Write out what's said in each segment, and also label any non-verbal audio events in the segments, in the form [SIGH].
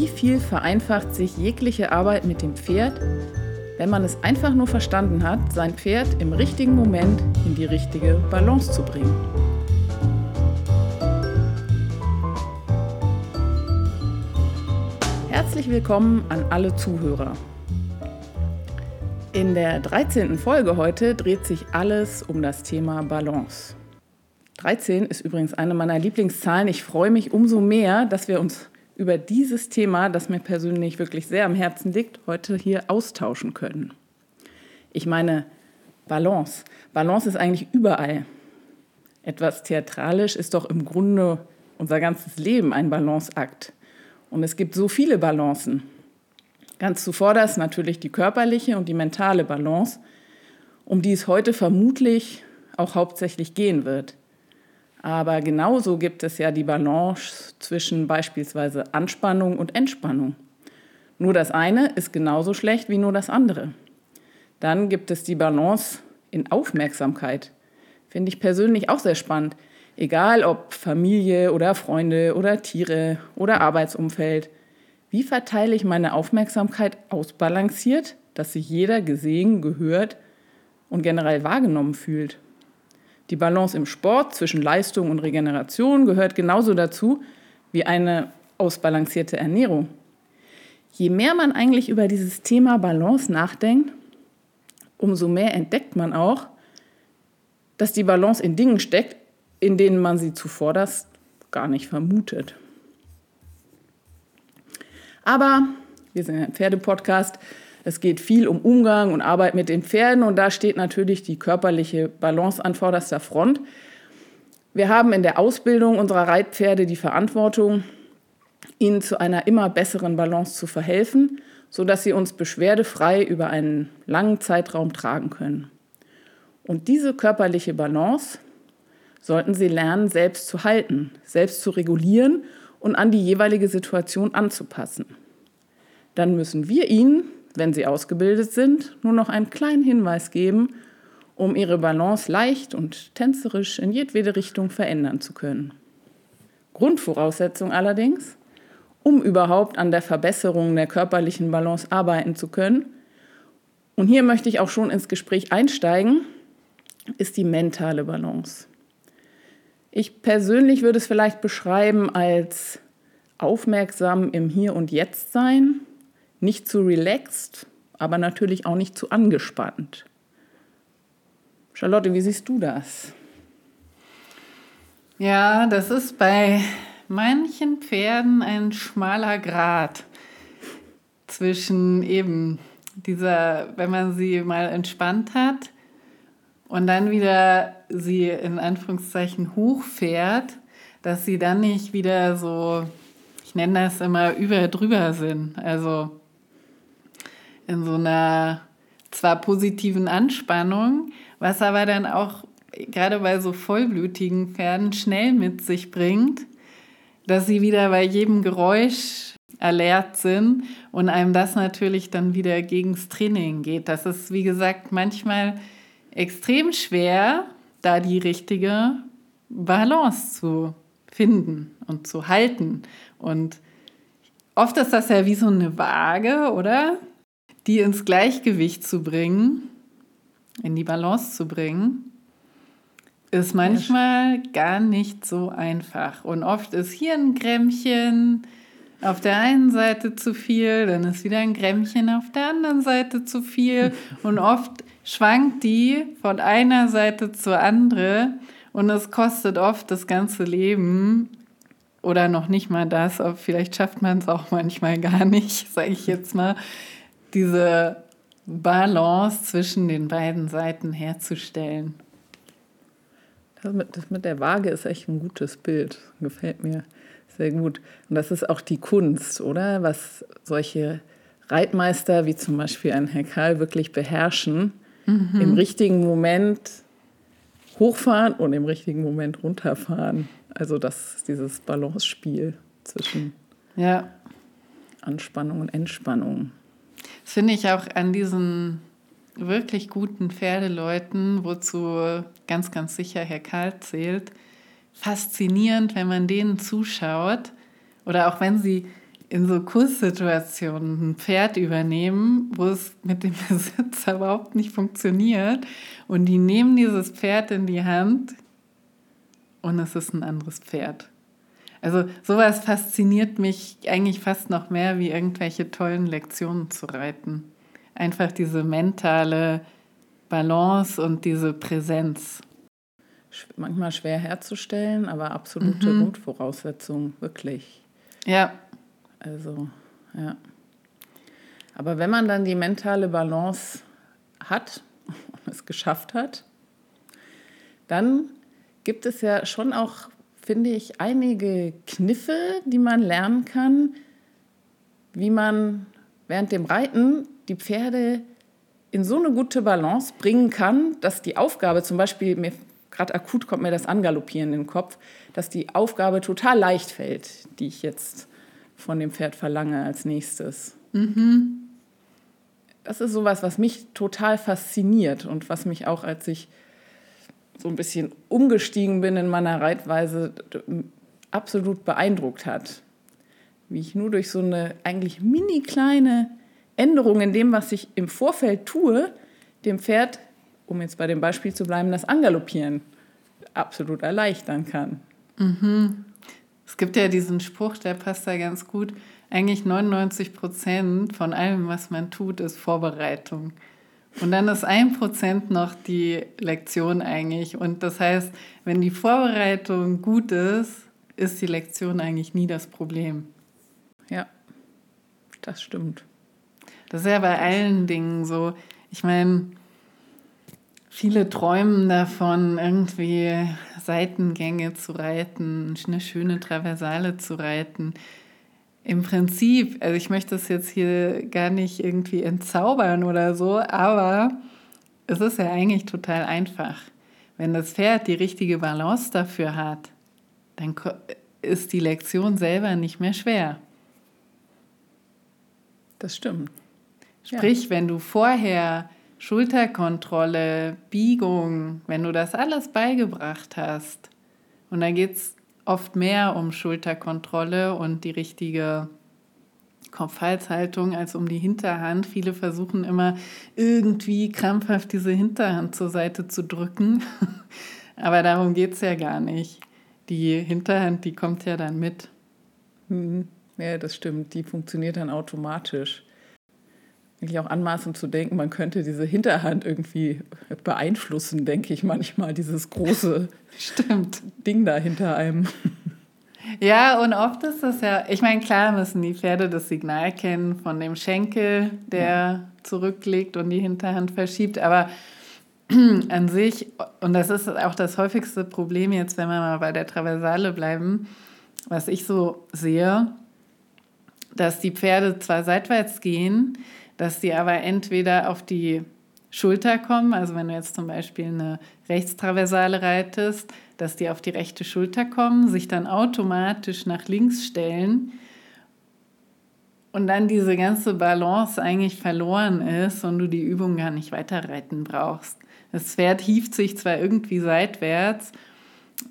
wie viel vereinfacht sich jegliche Arbeit mit dem Pferd, wenn man es einfach nur verstanden hat, sein Pferd im richtigen Moment in die richtige Balance zu bringen. Herzlich willkommen an alle Zuhörer. In der 13. Folge heute dreht sich alles um das Thema Balance. 13 ist übrigens eine meiner Lieblingszahlen. Ich freue mich umso mehr, dass wir uns über dieses Thema, das mir persönlich wirklich sehr am Herzen liegt, heute hier austauschen können. Ich meine Balance. Balance ist eigentlich überall. Etwas theatralisch ist doch im Grunde unser ganzes Leben ein Balanceakt. Und es gibt so viele Balancen. Ganz zuvorderst natürlich die körperliche und die mentale Balance, um die es heute vermutlich auch hauptsächlich gehen wird. Aber genauso gibt es ja die Balance zwischen beispielsweise Anspannung und Entspannung. Nur das eine ist genauso schlecht wie nur das andere. Dann gibt es die Balance in Aufmerksamkeit. Finde ich persönlich auch sehr spannend. Egal ob Familie oder Freunde oder Tiere oder Arbeitsumfeld. Wie verteile ich meine Aufmerksamkeit ausbalanciert, dass sich jeder gesehen, gehört und generell wahrgenommen fühlt? Die Balance im Sport zwischen Leistung und Regeneration gehört genauso dazu wie eine ausbalancierte Ernährung. Je mehr man eigentlich über dieses Thema Balance nachdenkt, umso mehr entdeckt man auch, dass die Balance in Dingen steckt, in denen man sie zuvor das gar nicht vermutet. Aber wir sind ein Pferdepodcast, es geht viel um Umgang und Arbeit mit den Pferden und da steht natürlich die körperliche Balance an vorderster Front. Wir haben in der Ausbildung unserer Reitpferde die Verantwortung, ihnen zu einer immer besseren Balance zu verhelfen, sodass sie uns beschwerdefrei über einen langen Zeitraum tragen können. Und diese körperliche Balance sollten sie lernen, selbst zu halten, selbst zu regulieren und an die jeweilige Situation anzupassen. Dann müssen wir ihnen wenn sie ausgebildet sind, nur noch einen kleinen Hinweis geben, um ihre Balance leicht und tänzerisch in jedwede Richtung verändern zu können. Grundvoraussetzung allerdings, um überhaupt an der Verbesserung der körperlichen Balance arbeiten zu können, und hier möchte ich auch schon ins Gespräch einsteigen, ist die mentale Balance. Ich persönlich würde es vielleicht beschreiben als aufmerksam im Hier und Jetzt sein, nicht zu relaxed, aber natürlich auch nicht zu angespannt. Charlotte, wie siehst du das? Ja, das ist bei manchen Pferden ein schmaler Grat zwischen eben dieser, wenn man sie mal entspannt hat und dann wieder sie in Anführungszeichen hochfährt, dass sie dann nicht wieder so, ich nenne das immer, über drüber sind. Also in so einer zwar positiven Anspannung, was aber dann auch gerade bei so vollblütigen Pferden schnell mit sich bringt, dass sie wieder bei jedem Geräusch alert sind und einem das natürlich dann wieder gegens Training geht. Das ist, wie gesagt, manchmal extrem schwer, da die richtige Balance zu finden und zu halten. Und oft ist das ja wie so eine Waage, oder? Die ins Gleichgewicht zu bringen, in die Balance zu bringen, ist manchmal gar nicht so einfach. Und oft ist hier ein Grämmchen auf der einen Seite zu viel, dann ist wieder ein Grämmchen auf der anderen Seite zu viel. [LAUGHS] Und oft schwankt die von einer Seite zur anderen und es kostet oft das ganze Leben oder noch nicht mal das, aber vielleicht schafft man es auch manchmal gar nicht, [LAUGHS] sage ich jetzt mal, diese Balance zwischen den beiden Seiten herzustellen. Das mit, das mit der Waage ist echt ein gutes Bild. Gefällt mir sehr gut. Und das ist auch die Kunst, oder? Was solche Reitmeister wie zum Beispiel ein Herr Karl wirklich beherrschen, mhm. im richtigen Moment hochfahren und im richtigen Moment runterfahren. Also das dieses Balance-Spiel zwischen ja. Anspannung und Entspannung. Das finde ich auch an diesen wirklich guten Pferdeleuten, wozu ganz, ganz sicher Herr Karl zählt, faszinierend, wenn man denen zuschaut oder auch wenn sie in so Kurssituationen ein Pferd übernehmen, wo es mit dem [LAUGHS] Besitzer überhaupt nicht funktioniert. Und die nehmen dieses Pferd in die Hand und es ist ein anderes Pferd. Also sowas fasziniert mich eigentlich fast noch mehr, wie irgendwelche tollen Lektionen zu reiten. Einfach diese mentale Balance und diese Präsenz. Manchmal schwer herzustellen, aber absolute mhm. Grundvoraussetzung, wirklich. Ja. Also, ja. Aber wenn man dann die mentale Balance hat [LAUGHS] und es geschafft hat, dann gibt es ja schon auch, finde ich, einige Kniffe, die man lernen kann, wie man während dem Reiten die Pferde in so eine gute Balance bringen kann, dass die Aufgabe, zum Beispiel, mir gerade akut kommt mir das Angaloppieren in den Kopf, dass die Aufgabe total leicht fällt, die ich jetzt von dem Pferd verlange als nächstes. Mhm. Das ist sowas, was mich total fasziniert und was mich auch, als ich so ein bisschen umgestiegen bin in meiner Reitweise, absolut beeindruckt hat. Wie ich nur durch so eine eigentlich mini kleine Änderung in dem, was ich im Vorfeld tue, dem Pferd, um jetzt bei dem Beispiel zu bleiben, das Angaloppieren absolut erleichtern kann. Mhm. Es gibt ja diesen Spruch, der passt da ganz gut. Eigentlich 99 Prozent von allem, was man tut, ist Vorbereitung. Und dann ist ein Prozent noch die Lektion eigentlich. Und das heißt, wenn die Vorbereitung gut ist, ist die Lektion eigentlich nie das Problem. Ja, das stimmt. Das ist ja bei allen Dingen so. Ich meine, Viele träumen davon, irgendwie Seitengänge zu reiten, eine schöne Traversale zu reiten. Im Prinzip, also ich möchte das jetzt hier gar nicht irgendwie entzaubern oder so, aber es ist ja eigentlich total einfach. Wenn das Pferd die richtige Balance dafür hat, dann ist die Lektion selber nicht mehr schwer. Das stimmt. Sprich, ja. wenn du vorher Schulterkontrolle, Biegung, wenn du das alles beigebracht hast, und da geht es oft mehr um Schulterkontrolle und die richtige Kopf-Hals-Haltung als um die Hinterhand. Viele versuchen immer irgendwie krampfhaft diese Hinterhand zur Seite zu drücken, [LAUGHS] aber darum geht es ja gar nicht. Die Hinterhand, die kommt ja dann mit. Mhm. Ja, das stimmt. Die funktioniert dann automatisch eigentlich auch anmaßend zu denken, man könnte diese Hinterhand irgendwie beeinflussen, denke ich manchmal, dieses große [LAUGHS] Stimmt. Ding da hinter einem. Ja, und oft ist das ja, ich meine, klar müssen die Pferde das Signal kennen von dem Schenkel, der ja. zurücklegt und die Hinterhand verschiebt, aber [CLEARS THROAT] an sich, und das ist auch das häufigste Problem jetzt, wenn wir mal bei der Traversale bleiben, was ich so sehe, dass die Pferde zwar seitwärts gehen, dass die aber entweder auf die Schulter kommen, also wenn du jetzt zum Beispiel eine Rechtstraversale reitest, dass die auf die rechte Schulter kommen, sich dann automatisch nach links stellen und dann diese ganze Balance eigentlich verloren ist und du die Übung gar nicht weiterreiten brauchst. Das Pferd hieft sich zwar irgendwie seitwärts,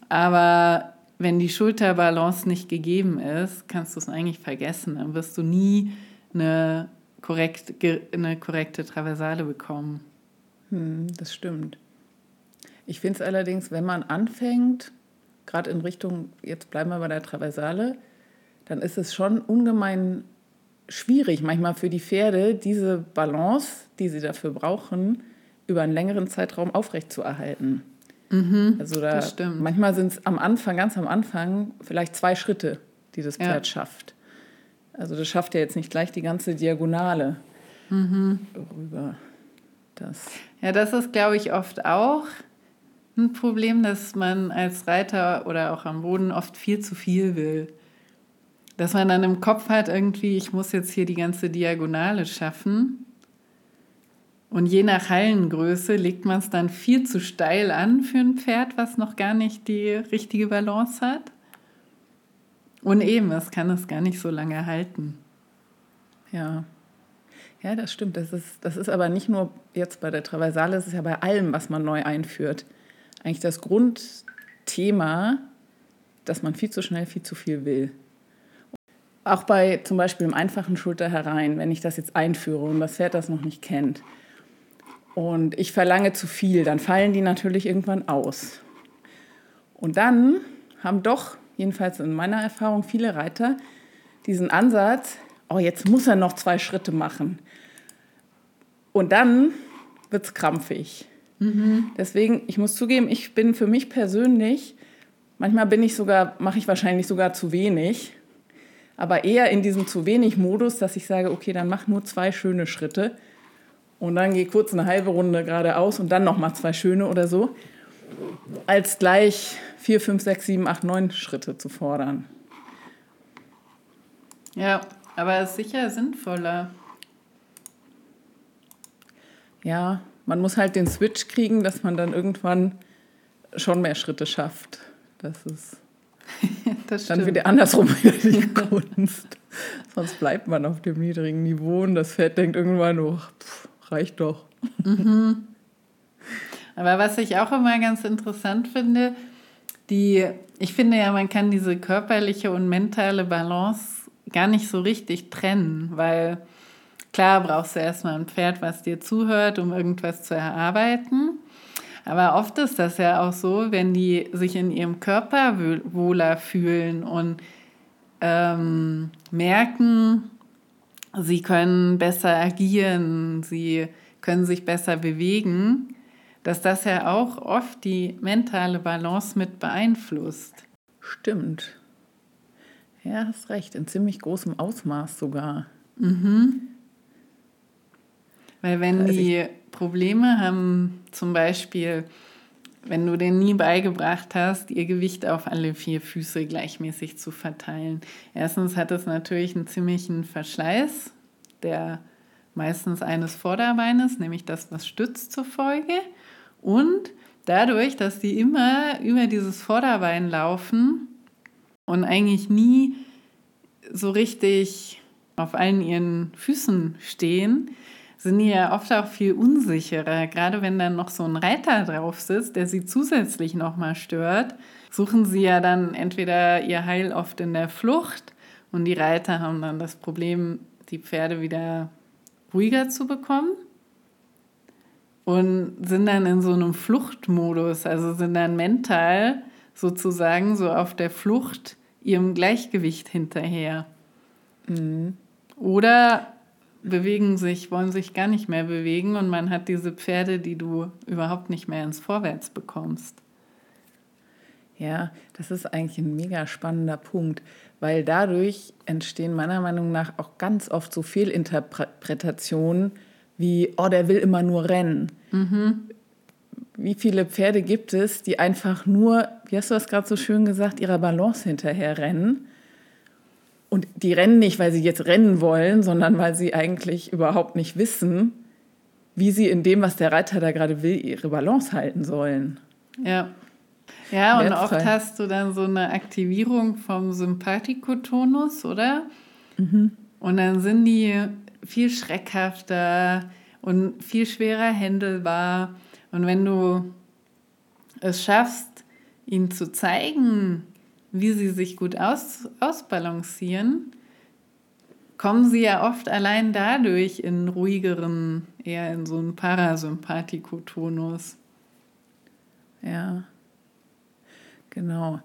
aber wenn die Schulterbalance nicht gegeben ist, kannst du es eigentlich vergessen. Dann wirst du nie eine korrekt, eine korrekte Traversale bekommen. Hm, das stimmt. Ich finde es allerdings, wenn man anfängt, gerade in Richtung, jetzt bleiben wir bei der Traversale, dann ist es schon ungemein schwierig, manchmal für die Pferde, diese Balance, die sie dafür brauchen, über einen längeren Zeitraum aufrechtzuerhalten. Mhm, also da, manchmal sind es am Anfang, ganz am Anfang, vielleicht zwei Schritte, die das Pferd ja. schafft. Also das schafft ja jetzt nicht gleich die ganze Diagonale mhm. rüber. Das. Ja, das ist, glaube ich, oft auch ein Problem, dass man als Reiter oder auch am Boden oft viel zu viel will. Dass man dann im Kopf hat, irgendwie, ich muss jetzt hier die ganze Diagonale schaffen. Und je nach Hallengröße legt man es dann viel zu steil an für ein Pferd, was noch gar nicht die richtige Balance hat. Und eben, es kann es gar nicht so lange halten. Ja. Ja, das stimmt. Das ist, das ist aber nicht nur jetzt bei der Traversale, es ist ja bei allem, was man neu einführt. Eigentlich das Grundthema, dass man viel zu schnell viel zu viel will. auch bei zum Beispiel im einfachen Schulter herein, wenn ich das jetzt einführe und das Pferd das noch nicht kennt und ich verlange zu viel, dann fallen die natürlich irgendwann aus. Und dann haben doch, jedenfalls in meiner Erfahrung, viele Reiter diesen Ansatz, oh, jetzt muss er noch zwei Schritte machen. Und dann wird es krampfig. Mhm. Deswegen, ich muss zugeben, ich bin für mich persönlich, manchmal bin ich sogar, mache ich wahrscheinlich sogar zu wenig, aber eher in diesem zu wenig Modus, dass ich sage, okay, dann mach nur zwei schöne Schritte und dann geh kurz eine halbe Runde geradeaus und dann noch mal zwei schöne oder so, als gleich vier, fünf, sechs, sieben, acht, neun Schritte zu fordern. Ja, aber sicher sinnvoller. Ja, man muss halt den Switch kriegen, dass man dann irgendwann schon mehr Schritte schafft. Das ist [LAUGHS] das dann wieder andersrum [LAUGHS] wieder die Kunst. Sonst bleibt man auf dem niedrigen Niveau und das Pferd denkt irgendwann, oh, pff, reicht doch. Mhm. Aber was ich auch immer ganz interessant finde, die, ich finde ja, man kann diese körperliche und mentale Balance gar nicht so richtig trennen, weil klar brauchst du erstmal ein Pferd, was dir zuhört, um irgendwas zu erarbeiten. Aber oft ist das ja auch so, wenn die sich in ihrem Körper wohler fühlen und ähm, merken, sie können besser agieren, sie können sich besser bewegen, dass das ja auch oft die mentale Balance mit beeinflusst. Stimmt. Ja, hast recht, in ziemlich großem Ausmaß sogar. Mhm. Weil wenn also die Probleme haben, zum Beispiel, wenn du denen nie beigebracht hast, ihr Gewicht auf alle vier Füße gleichmäßig zu verteilen. Erstens hat es natürlich einen ziemlichen Verschleiß, der meistens eines Vorderbeines, nämlich das, was stützt zur Folge. Und dadurch, dass die immer über dieses Vorderbein laufen und eigentlich nie so richtig auf allen ihren Füßen stehen, sind die ja oft auch viel unsicherer. Gerade wenn dann noch so ein Reiter drauf sitzt, der sie zusätzlich nochmal stört, suchen sie ja dann entweder ihr Heil oft in der Flucht und die Reiter haben dann das Problem, die Pferde wieder ruhiger zu bekommen und sind dann in so einem Fluchtmodus, also sind dann mental sozusagen so auf der Flucht ihrem Gleichgewicht hinterher. Mhm. Oder bewegen sich, wollen sich gar nicht mehr bewegen und man hat diese Pferde, die du überhaupt nicht mehr ins Vorwärts bekommst. Ja, das ist eigentlich ein mega spannender Punkt, weil dadurch entstehen meiner Meinung nach auch ganz oft so Fehlinterpretationen wie, oh, der will immer nur rennen. Mhm. Wie viele Pferde gibt es, die einfach nur, wie hast du das gerade so schön gesagt, ihrer Balance hinterher rennen? Und die rennen nicht, weil sie jetzt rennen wollen, sondern weil sie eigentlich überhaupt nicht wissen, wie sie in dem, was der Reiter da gerade will, ihre Balance halten sollen. Ja. Ja, und oft hast du dann so eine Aktivierung vom Sympathikotonus, oder? Mhm. Und dann sind die viel schreckhafter und viel schwerer händelbar. Und wenn du es schaffst, ihnen zu zeigen, wie sie sich gut aus, ausbalancieren, kommen sie ja oft allein dadurch in ruhigeren, eher in so einen Parasympathikotonus. Ja, genau.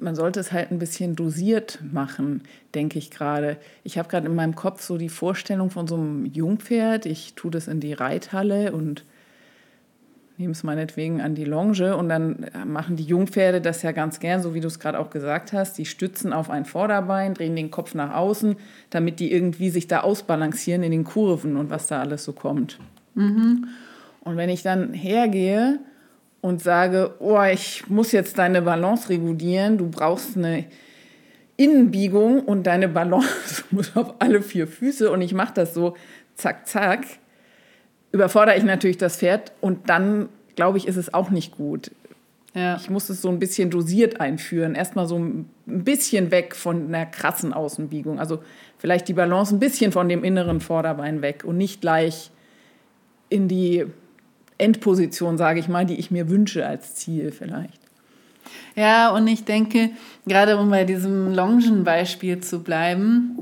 Man sollte es halt ein bisschen dosiert machen, denke ich gerade. Ich habe gerade in meinem Kopf so die Vorstellung von so einem Jungpferd. Ich tue das in die Reithalle und nehme es meinetwegen an die Longe und dann äh, machen die Jungpferde das ja ganz gern, so wie du es gerade auch gesagt hast. Die stützen auf ein Vorderbein, drehen den Kopf nach außen, damit die irgendwie sich da ausbalancieren in den Kurven und was da alles so kommt. Mhm. Und wenn ich dann hergehe und sage, oh, ich muss jetzt deine Balance regulieren, du brauchst eine Innenbiegung und deine Balance [LAUGHS] muss auf alle vier Füße und ich mache das so zack, zack, überfordere ich natürlich das Pferd und dann, glaube ich, ist es auch nicht gut. Ja. Ich muss es so ein bisschen dosiert einführen. Erstmal so ein bisschen weg von einer krassen Außenbiegung. Also vielleicht die Balance ein bisschen von dem inneren Vorderbein weg und nicht gleich in die Endposition, sage ich mal, die ich mir wünsche als Ziel vielleicht. Ja, und ich denke, gerade um bei diesem Longenbeispiel zu bleiben,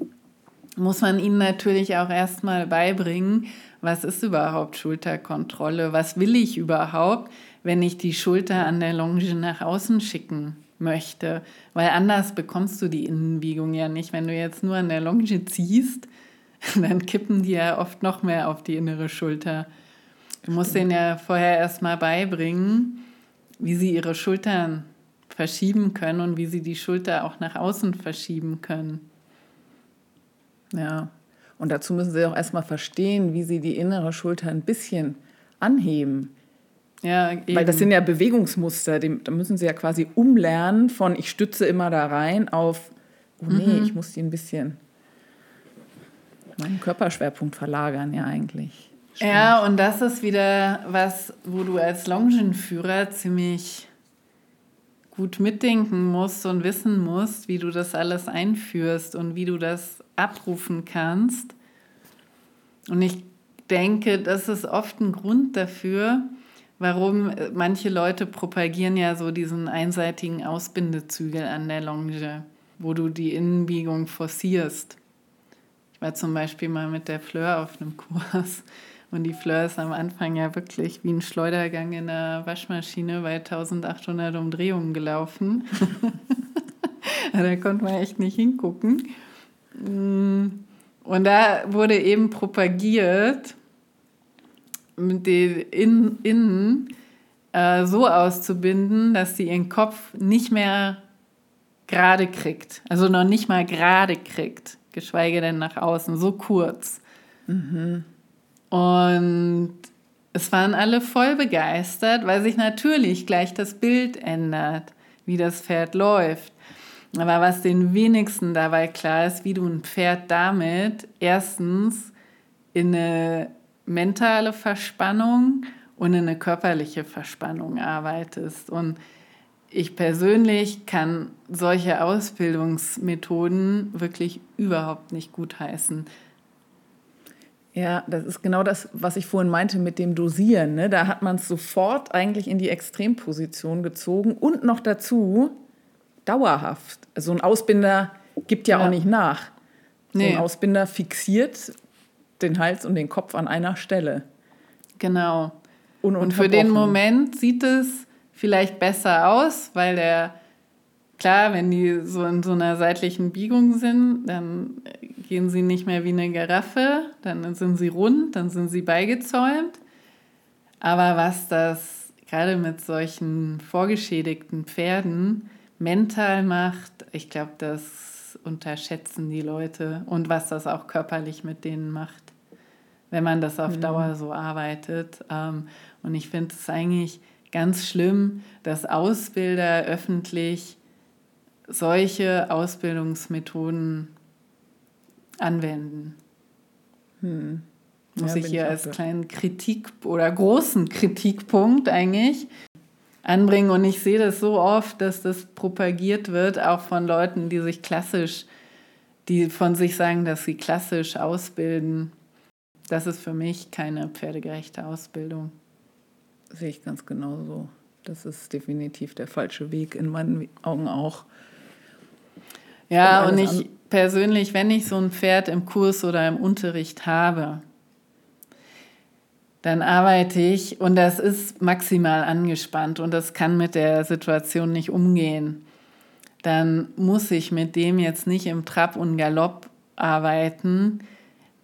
muss man ihnen natürlich auch erstmal beibringen, was ist überhaupt Schulterkontrolle? Was will ich überhaupt, wenn ich die Schulter an der Longe nach außen schicken möchte? Weil anders bekommst du die Innenbiegung ja nicht. Wenn du jetzt nur an der Longe ziehst, [LAUGHS] dann kippen die ja oft noch mehr auf die innere Schulter. Du musst denen ja vorher erstmal beibringen, wie sie ihre Schultern verschieben können und wie sie die Schulter auch nach außen verschieben können. Ja, und dazu müssen sie auch erstmal verstehen, wie sie die innere Schulter ein bisschen anheben. Ja, eben. Weil das sind ja Bewegungsmuster, da müssen sie ja quasi umlernen von ich stütze immer da rein auf, oh nee, mhm. ich muss die ein bisschen meinen Körperschwerpunkt verlagern, ja eigentlich. Stimmt. Ja, und das ist wieder was, wo du als Longenführer ziemlich gut mitdenken musst und wissen musst, wie du das alles einführst und wie du das abrufen kannst. Und ich denke, das ist oft ein Grund dafür, warum manche Leute propagieren ja so diesen einseitigen Ausbindezügel an der Longe, wo du die Innenbiegung forcierst. Ich war zum Beispiel mal mit der Fleur auf einem [LAUGHS] Kurs und die Fleur ist am Anfang ja wirklich wie ein Schleudergang in der Waschmaschine bei 1800 Umdrehungen gelaufen. [LAUGHS] da konnte man echt nicht hingucken. Mm, und da wurde eben propagiert, mit den Innen, Innen äh, so auszubinden, dass sie ihren Kopf nicht mehr gerade kriegt. Also noch nicht mal gerade kriegt geschweige denn nach außen, so kurz. Mhm. Und es waren alle voll begeistert, weil sich natürlich gleich das Bild ändert, wie das Pferd läuft. Aber was den wenigsten dabei klar ist, wie du ein Pferd damit erstens in eine mentale Verspannung und in eine körperliche Verspannung arbeitest. Und ich persönlich kann solche Ausbildungsmethoden wirklich überhaupt nicht gutheißen. Ja, das ist genau das, was ich vorhin meinte mit dem Dosieren. Ne? Da hat man es sofort eigentlich in die Extremposition gezogen und noch dazu dauerhaft. So ein Ausbinder gibt ja, ja. auch nicht nach. So nee. ein Ausbinder fixiert den Hals und den Kopf an einer Stelle. Genau. Und für den Moment sieht es vielleicht besser aus, weil der, klar, wenn die so in so einer seitlichen Biegung sind, dann gehen sie nicht mehr wie eine Giraffe, dann sind sie rund, dann sind sie beigezäumt. Aber was das gerade mit solchen vorgeschädigten Pferden mental macht, ich glaube, das unterschätzen die Leute und was das auch körperlich mit denen macht, wenn man das auf mhm. Dauer so arbeitet. Ähm, und ich finde es eigentlich ganz schlimm, dass Ausbilder öffentlich solche Ausbildungsmethoden anwenden. Hm. Muss ja, ich hier ich als kleinen Kritik oder großen Kritikpunkt eigentlich anbringen. Und ich sehe das so oft, dass das propagiert wird, auch von Leuten, die sich klassisch, die von sich sagen, dass sie klassisch ausbilden. Das ist für mich keine pferdegerechte Ausbildung sehe ich ganz genauso. Das ist definitiv der falsche Weg, in meinen Augen auch. Ja, und ich persönlich, wenn ich so ein Pferd im Kurs oder im Unterricht habe, dann arbeite ich und das ist maximal angespannt und das kann mit der Situation nicht umgehen. Dann muss ich mit dem jetzt nicht im Trab und Galopp arbeiten,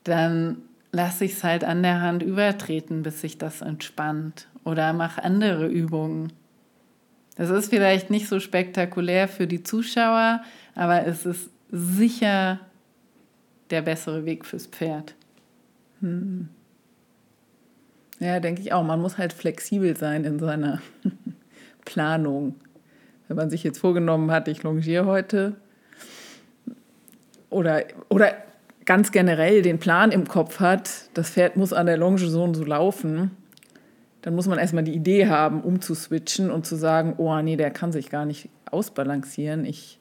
dann lasse ich es halt an der Hand übertreten, bis sich das entspannt oder mach andere Übungen. Das ist vielleicht nicht so spektakulär für die Zuschauer, aber es ist sicher der bessere Weg fürs Pferd. Hm. Ja, denke ich auch. Man muss halt flexibel sein in seiner [LAUGHS] Planung. Wenn man sich jetzt vorgenommen hat, ich longiere heute oder, oder ganz generell den Plan im Kopf hat, das Pferd muss an der Longe so und so laufen, dann muss man erstmal die Idee haben, umzuswitchen und zu sagen, oh nee, der kann sich gar nicht ausbalancieren. Ich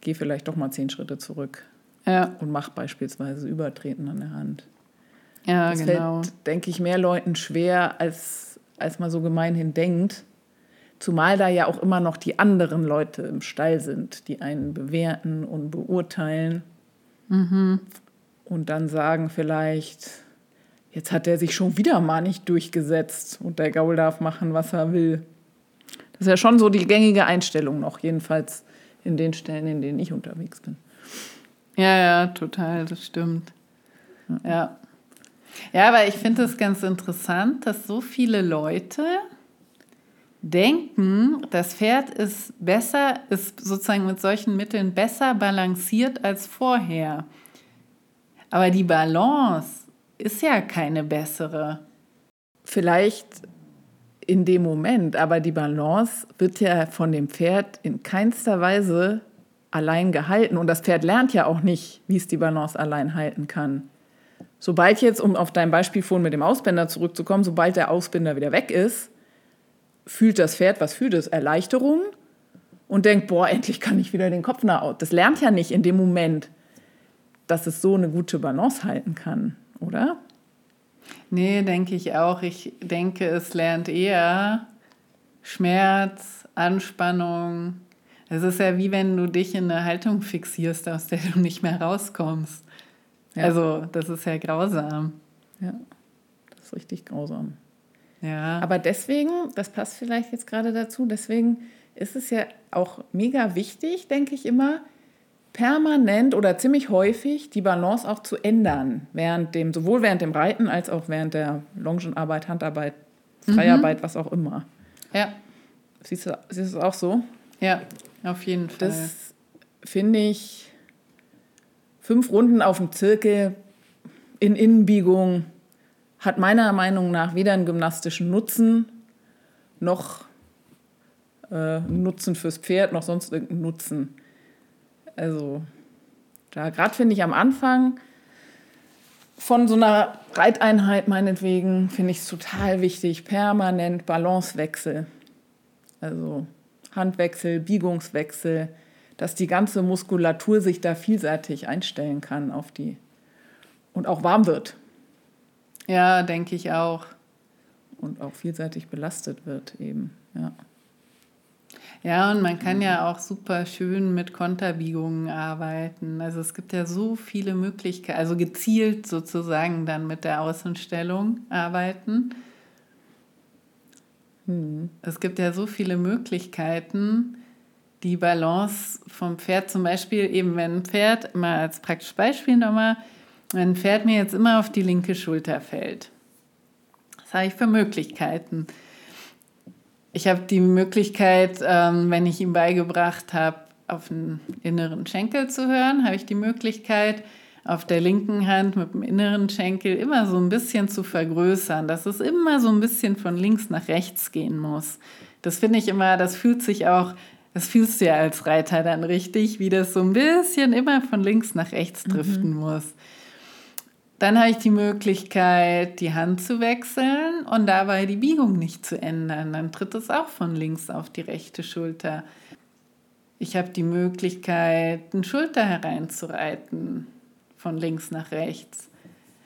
gehe vielleicht doch mal zehn Schritte zurück ja. und mache beispielsweise Übertreten an der Hand. Ja, das genau. fällt, denke ich, mehr Leuten schwer, als, als man so gemeinhin denkt. Zumal da ja auch immer noch die anderen Leute im Stall sind, die einen bewerten und beurteilen. Mhm. Und dann sagen vielleicht, jetzt hat er sich schon wieder mal nicht durchgesetzt und der Gaul darf machen, was er will. Das ist ja schon so die gängige Einstellung noch, jedenfalls in den Stellen, in denen ich unterwegs bin. Ja, ja, total, das stimmt. Ja. Ja, aber ich finde es ganz interessant, dass so viele Leute denken, das Pferd ist besser, ist sozusagen mit solchen Mitteln besser balanciert als vorher. Aber die Balance ist ja keine bessere. Vielleicht in dem Moment, aber die Balance wird ja von dem Pferd in keinster Weise allein gehalten. Und das Pferd lernt ja auch nicht, wie es die Balance allein halten kann. Sobald jetzt, um auf dein Beispiel vorhin mit dem Ausbinder zurückzukommen, sobald der Ausbinder wieder weg ist, fühlt das Pferd, was fühlt es? Erleichterung und denkt, boah, endlich kann ich wieder den Kopf nach. Das lernt ja nicht in dem Moment, dass es so eine gute Balance halten kann, oder? Nee, denke ich auch. Ich denke, es lernt eher Schmerz, Anspannung. Es ist ja wie wenn du dich in eine Haltung fixierst, aus der du nicht mehr rauskommst. Ja. Also, das ist ja grausam. Ja, das ist richtig grausam. Ja. Aber deswegen, das passt vielleicht jetzt gerade dazu, deswegen ist es ja auch mega wichtig, denke ich immer, permanent oder ziemlich häufig die Balance auch zu ändern, während dem, sowohl während dem Reiten als auch während der Longenarbeit, Handarbeit, Freiarbeit, mhm. was auch immer. Ja. Siehst du, siehst du es auch so? Ja, auf jeden Fall. Das finde ich fünf Runden auf dem Zirkel in Innenbiegung hat meiner Meinung nach weder einen gymnastischen Nutzen noch äh, Nutzen fürs Pferd noch sonst irgendeinen Nutzen. Also da gerade finde ich am Anfang von so einer Reiteinheit meinetwegen finde ich es total wichtig, permanent Balancewechsel. Also Handwechsel, Biegungswechsel, dass die ganze Muskulatur sich da vielseitig einstellen kann auf die und auch warm wird. Ja, denke ich auch. Und auch vielseitig belastet wird eben, ja. Ja, und man kann ja auch super schön mit Konterbiegungen arbeiten. Also es gibt ja so viele Möglichkeiten, also gezielt sozusagen dann mit der Außenstellung arbeiten. Hm. Es gibt ja so viele Möglichkeiten, die Balance vom Pferd zum Beispiel, eben wenn ein Pferd, mal als praktisches Beispiel nochmal, wenn ein Pferd mir jetzt immer auf die linke Schulter fällt. Was habe ich für Möglichkeiten? Ich habe die Möglichkeit, ähm, wenn ich ihm beigebracht habe, auf den inneren Schenkel zu hören, habe ich die Möglichkeit, auf der linken Hand mit dem inneren Schenkel immer so ein bisschen zu vergrößern, dass es immer so ein bisschen von links nach rechts gehen muss. Das finde ich immer, das fühlt sich auch, das fühlst du ja als Reiter dann richtig, wie das so ein bisschen immer von links nach rechts mhm. driften mhm. muss. Dann habe ich die Möglichkeit, die Hand zu wechseln und dabei die Biegung nicht zu ändern. Dann tritt es auch von links auf die rechte Schulter. Ich habe die Möglichkeit, den Schulter hereinzureiten, von links nach rechts.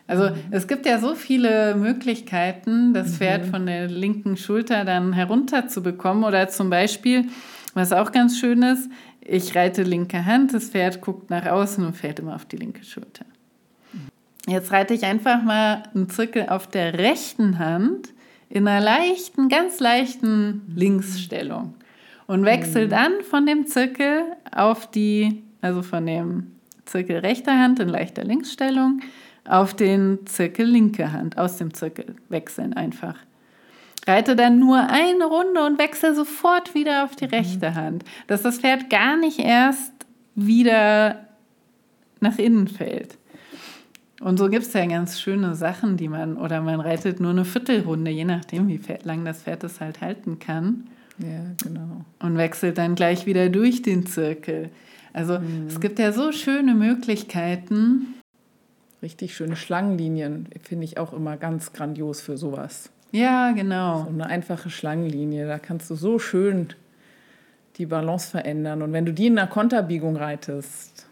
Also mhm. es gibt ja so viele Möglichkeiten, das mhm. Pferd von der linken Schulter dann herunter zu bekommen. Oder zum Beispiel, was auch ganz schön ist, ich reite linke Hand, das Pferd guckt nach außen und fährt immer auf die linke Schulter. Jetzt reite ich einfach mal einen Zirkel auf der rechten Hand in einer leichten, ganz leichten Linksstellung und wechsle mhm. dann von dem Zirkel auf die, also von dem Zirkel rechter Hand in leichter Linksstellung auf den Zirkel linke Hand, aus dem Zirkel wechseln einfach. Reite dann nur eine Runde und wechsle sofort wieder auf die mhm. rechte Hand, dass das Pferd gar nicht erst wieder nach innen fällt. Und so gibt es ja ganz schöne Sachen, die man, oder man reitet nur eine Viertelrunde, je nachdem, wie lang das Pferd es halt halten kann. Ja, genau. Und wechselt dann gleich wieder durch den Zirkel. Also mhm. es gibt ja so schöne Möglichkeiten. Richtig schöne Schlangenlinien finde ich auch immer ganz grandios für sowas. Ja, genau. So eine einfache Schlangenlinie, da kannst du so schön die Balance verändern. Und wenn du die in einer Konterbiegung reitest,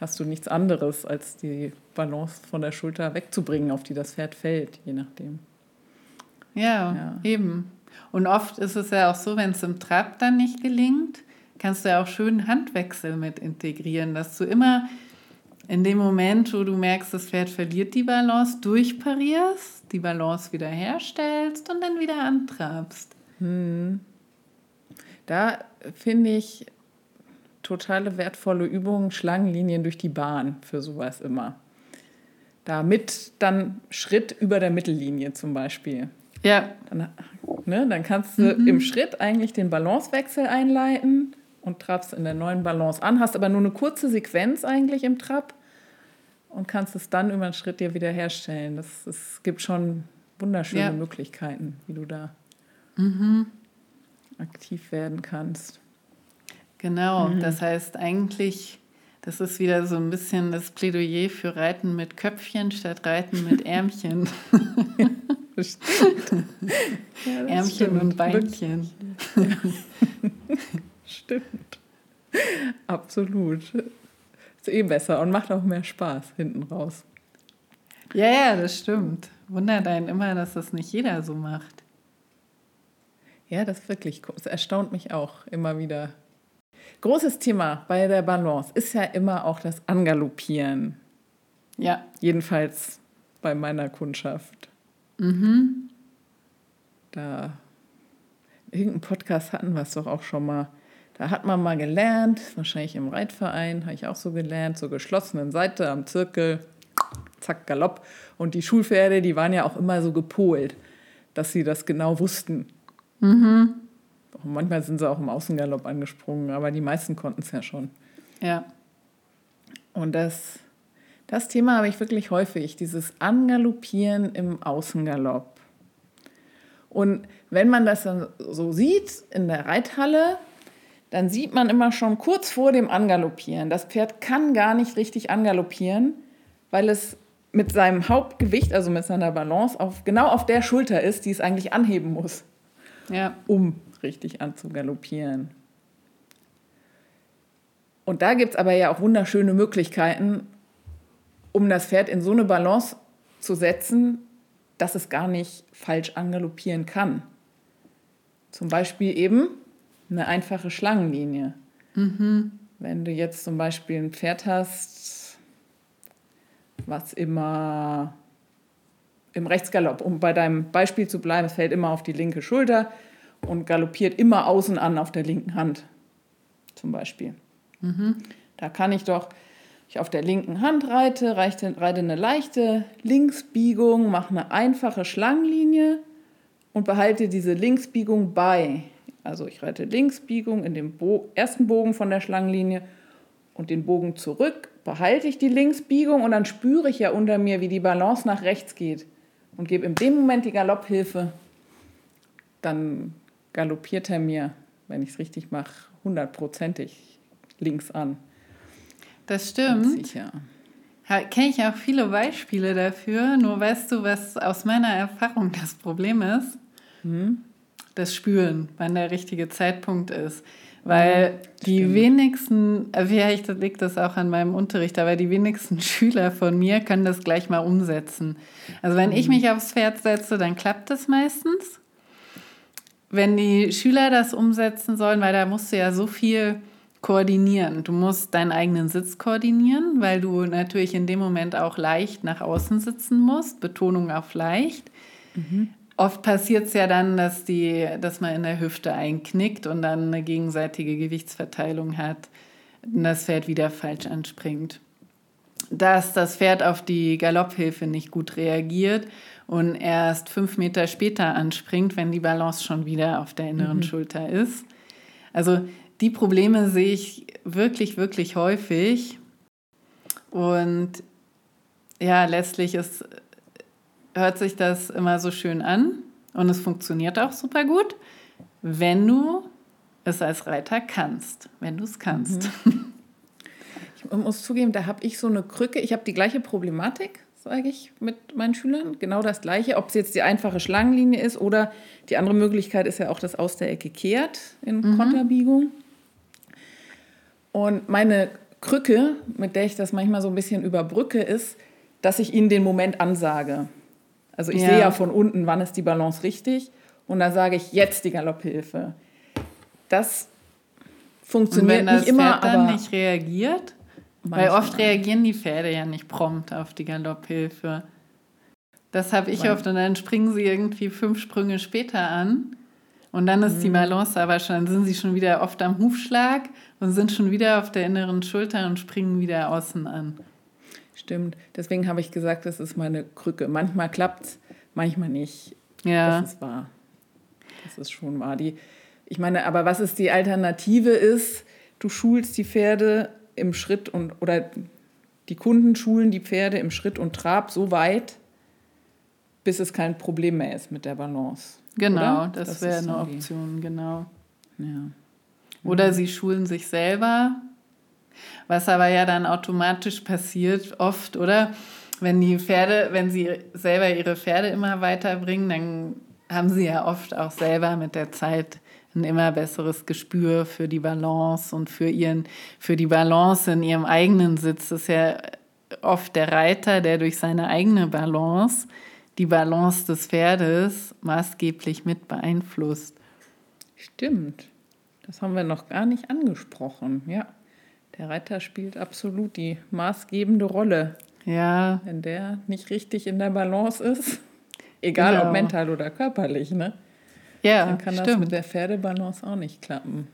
hast du nichts anderes, als die Balance von der Schulter wegzubringen, auf die das Pferd fällt, je nachdem. Ja, ja. eben. Und oft ist es ja auch so, wenn es im Trab dann nicht gelingt, kannst du ja auch schön Handwechsel mit integrieren, dass du immer in dem Moment, wo du merkst, das Pferd verliert die Balance, durchparierst, die Balance wieder herstellst und dann wieder antrabst. Hm. Da finde ich totale wertvolle Übungen, Schlangenlinien durch die Bahn für sowas immer. Damit dann Schritt über der Mittellinie zum Beispiel. Ja. Dann, ne, dann kannst du mhm. im Schritt eigentlich den Balancewechsel einleiten und trabst in der neuen Balance an, hast aber nur eine kurze Sequenz eigentlich im Trab und kannst es dann über einen Schritt dir wieder herstellen. Das, es gibt schon wunderschöne ja. Möglichkeiten, wie du da mhm. aktiv werden kannst. Genau, mhm. das heißt eigentlich, das ist wieder so ein bisschen das Plädoyer für Reiten mit Köpfchen statt Reiten mit [LAUGHS] Ärmchen. [LAUGHS] [LAUGHS] ja, Ärmchen stimmt. und Beinchen. Ja. Stimmt. Absolut. Ist eh besser und macht auch mehr Spaß hinten raus. Ja, ja, das stimmt. Wundert einen immer, dass das nicht jeder so macht. Ja, das ist wirklich, das erstaunt mich auch immer wieder. Großes Thema bei der Balance ist ja immer auch das Angaloppieren. Ja. Jedenfalls bei meiner Kundschaft. Mhm. Da, irgendeinen Podcast hatten wir es doch auch schon mal da hat man mal gelernt, wahrscheinlich im Reitverein, habe ich auch so gelernt, zur geschlossenen Seite am Zirkel, zack, Galopp. Und die Schulpferde, die waren ja auch immer so gepolt, dass sie das genau wussten. Mhm. Manchmal sind sie auch im Außengalopp angesprungen, aber die meisten konnten es ja schon. Ja. Und das, das Thema habe ich wirklich häufig, dieses Angaloppieren im Außengalopp. Und wenn man das dann so sieht in der Reithalle, dann sieht man immer schon kurz vor dem Angaloppieren, das Pferd kann gar nicht richtig angaloppieren, weil es mit seinem Hauptgewicht, also mit seiner Balance, auf, genau auf der Schulter ist, die es eigentlich anheben muss, ja. um richtig anzugaloppieren. Und da gibt es aber ja auch wunderschöne Möglichkeiten, um das Pferd in so eine Balance zu setzen, dass es gar nicht falsch angaloppieren kann. Zum Beispiel eben eine einfache Schlangenlinie. Mhm. Wenn du jetzt zum Beispiel ein Pferd hast, was immer im Rechtsgalopp, um bei deinem Beispiel zu bleiben, es fällt immer auf die linke Schulter und galoppiert immer außen an auf der linken Hand, zum Beispiel. Mhm. Da kann ich doch, ich auf der linken Hand reite, reite, reite eine leichte Linksbiegung, mache eine einfache Schlangenlinie und behalte diese Linksbiegung bei. Also ich reite Linksbiegung in dem Bo ersten Bogen von der Schlangenlinie und den Bogen zurück, behalte ich die Linksbiegung und dann spüre ich ja unter mir, wie die Balance nach rechts geht und gebe in dem Moment die Galopphilfe. Dann galoppiert er mir, wenn ich es richtig mache, hundertprozentig links an. Das stimmt. Sicher. Kenne ich auch viele Beispiele dafür. Nur weißt du, was aus meiner Erfahrung das Problem ist? Hm? das Spüren, wann der richtige Zeitpunkt ist. Weil ja, die stimmt. wenigsten, äh, vielleicht liegt das auch an meinem Unterricht, aber die wenigsten [LAUGHS] Schüler von mir können das gleich mal umsetzen. Also wenn ich mich aufs Pferd setze, dann klappt das meistens. Wenn die Schüler das umsetzen sollen, weil da musst du ja so viel koordinieren. Du musst deinen eigenen Sitz koordinieren, weil du natürlich in dem Moment auch leicht nach außen sitzen musst. Betonung auf leicht. Mhm. Oft passiert es ja dann, dass, die, dass man in der Hüfte einknickt und dann eine gegenseitige Gewichtsverteilung hat und das Pferd wieder falsch anspringt. Dass das Pferd auf die Galopphilfe nicht gut reagiert und erst fünf Meter später anspringt, wenn die Balance schon wieder auf der inneren mhm. Schulter ist. Also die Probleme sehe ich wirklich, wirklich häufig. Und ja, letztlich ist hört sich das immer so schön an und es funktioniert auch super gut, wenn du es als Reiter kannst, wenn du es kannst. Mhm. Ich muss zugeben, da habe ich so eine Krücke. Ich habe die gleiche Problematik, sage ich, mit meinen Schülern. Genau das gleiche, ob es jetzt die einfache Schlangenlinie ist oder die andere Möglichkeit ist ja auch das aus der Ecke kehrt in mhm. Konterbiegung. Und meine Krücke, mit der ich das manchmal so ein bisschen überbrücke, ist, dass ich ihnen den Moment ansage. Also ich ja. sehe ja von unten, wann ist die Balance richtig und dann sage ich jetzt die Galopphilfe. Das funktioniert und wenn das nicht immer, Pferd dann nicht reagiert, weil oft reagieren die Pferde ja nicht prompt auf die Galopphilfe. Das habe ich oft und dann springen sie irgendwie fünf Sprünge später an und dann ist mhm. die Balance aber schon, dann sind sie schon wieder oft am Hufschlag und sind schon wieder auf der inneren Schulter und springen wieder außen an. Stimmt. Deswegen habe ich gesagt, das ist meine Krücke. Manchmal klappt es, manchmal nicht. Ja. Das ist wahr. Das ist schon wahr. Die, ich meine, aber was ist die Alternative ist, du schulst die Pferde im Schritt und oder die Kunden schulen die Pferde im Schritt und Trab so weit, bis es kein Problem mehr ist mit der Balance. Genau, oder? das, das wäre eine Option, genau. Ja. Oder sie schulen sich selber, was aber ja dann automatisch passiert, oft, oder? Wenn die Pferde, wenn sie selber ihre Pferde immer weiterbringen, dann haben sie ja oft auch selber mit der Zeit ein immer besseres Gespür für die Balance und für, ihren, für die Balance in ihrem eigenen Sitz. Das ist ja oft der Reiter, der durch seine eigene Balance die Balance des Pferdes maßgeblich mit beeinflusst. Stimmt. Das haben wir noch gar nicht angesprochen. Ja, der Reiter spielt absolut die maßgebende Rolle. Ja. Wenn der nicht richtig in der Balance ist, egal genau. ob mental oder körperlich, ne? Ja, dann kann stimmt. das mit der Pferdebalance auch nicht klappen.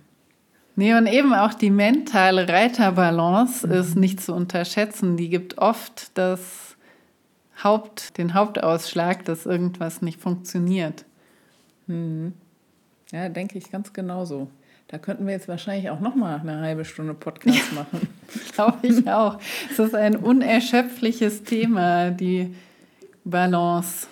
Nee, und eben auch die mentale Reiterbalance mhm. ist nicht zu unterschätzen. Die gibt oft das Haupt, den Hauptausschlag, dass irgendwas nicht funktioniert. Mhm. Ja, denke ich ganz genauso. Da könnten wir jetzt wahrscheinlich auch noch mal eine halbe Stunde Podcast [LAUGHS] machen. Glaube ich auch. Es ist ein unerschöpfliches Thema, die Balance.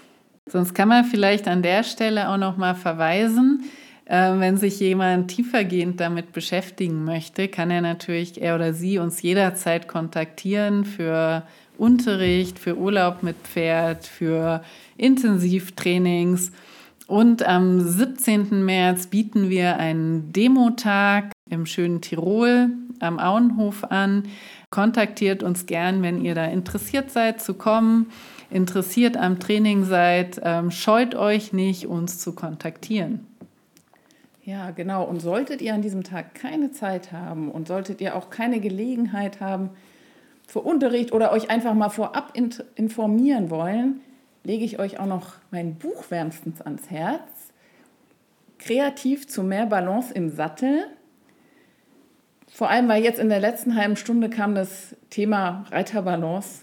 Sonst kann man vielleicht an der Stelle auch noch mal verweisen, äh, wenn sich jemand tiefergehend damit beschäftigen möchte, kann er natürlich, er oder sie, uns jederzeit kontaktieren für Unterricht, für Urlaub mit Pferd, für Intensivtrainings. Und am 17. März bieten wir einen Demotag im schönen Tirol am Auenhof an. Kontaktiert uns gern, wenn ihr da interessiert seid zu kommen, interessiert am Training seid. Ähm, scheut euch nicht, uns zu kontaktieren. Ja, genau. Und solltet ihr an diesem Tag keine Zeit haben und solltet ihr auch keine Gelegenheit haben für Unterricht oder euch einfach mal vorab informieren wollen, lege ich euch auch noch mein Buch wärmstens ans Herz. Kreativ zu mehr Balance im Sattel. Vor allem, weil jetzt in der letzten halben Stunde kam das Thema Reiterbalance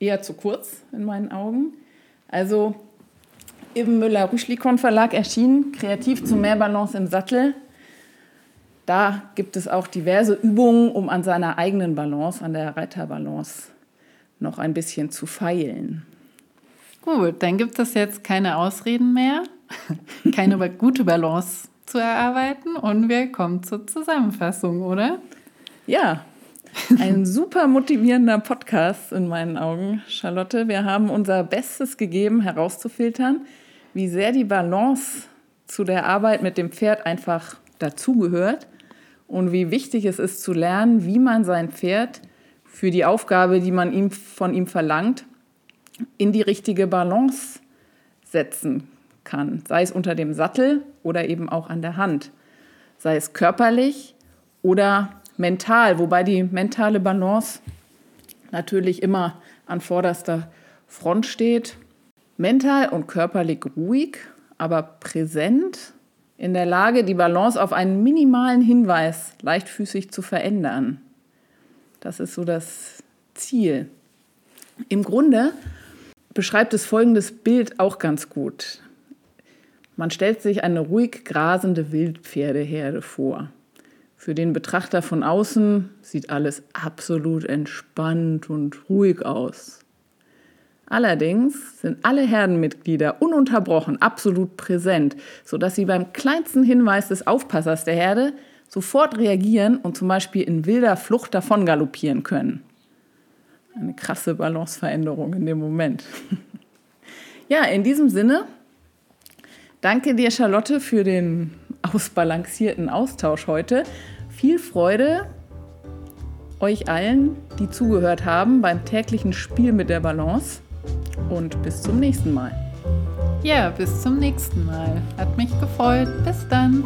eher zu kurz in meinen Augen. Also im Müller-Rüschlikon Verlag erschienen, Kreativ zu mehr Balance im Sattel. Da gibt es auch diverse Übungen, um an seiner eigenen Balance, an der Reiterbalance, noch ein bisschen zu feilen. Gut, dann gibt es jetzt keine Ausreden mehr, [LAUGHS] keine gute Balance zu erarbeiten und wir kommen zur Zusammenfassung, oder? Ja, ein super motivierender Podcast in meinen Augen, Charlotte. Wir haben unser Bestes gegeben, herauszufiltern, wie sehr die Balance zu der Arbeit mit dem Pferd einfach dazugehört und wie wichtig es ist zu lernen, wie man sein Pferd für die Aufgabe, die man ihm, von ihm verlangt, in die richtige Balance setzen kann, sei es unter dem Sattel oder eben auch an der Hand, sei es körperlich oder mental, wobei die mentale Balance natürlich immer an vorderster Front steht. Mental und körperlich ruhig, aber präsent, in der Lage, die Balance auf einen minimalen Hinweis leichtfüßig zu verändern. Das ist so das Ziel. Im Grunde beschreibt es folgendes Bild auch ganz gut. Man stellt sich eine ruhig grasende Wildpferdeherde vor. Für den Betrachter von außen sieht alles absolut entspannt und ruhig aus. Allerdings sind alle Herdenmitglieder ununterbrochen absolut präsent, sodass sie beim kleinsten Hinweis des Aufpassers der Herde sofort reagieren und zum Beispiel in wilder Flucht davon galoppieren können. Eine krasse Balanceveränderung in dem Moment. [LAUGHS] Ja, in diesem Sinne, danke dir, Charlotte, für den ausbalancierten Austausch heute. Viel Freude euch allen, die zugehört haben beim täglichen Spiel mit der Balance und bis zum nächsten Mal. Ja, bis zum nächsten Mal. Hat mich gefreut. Bis dann.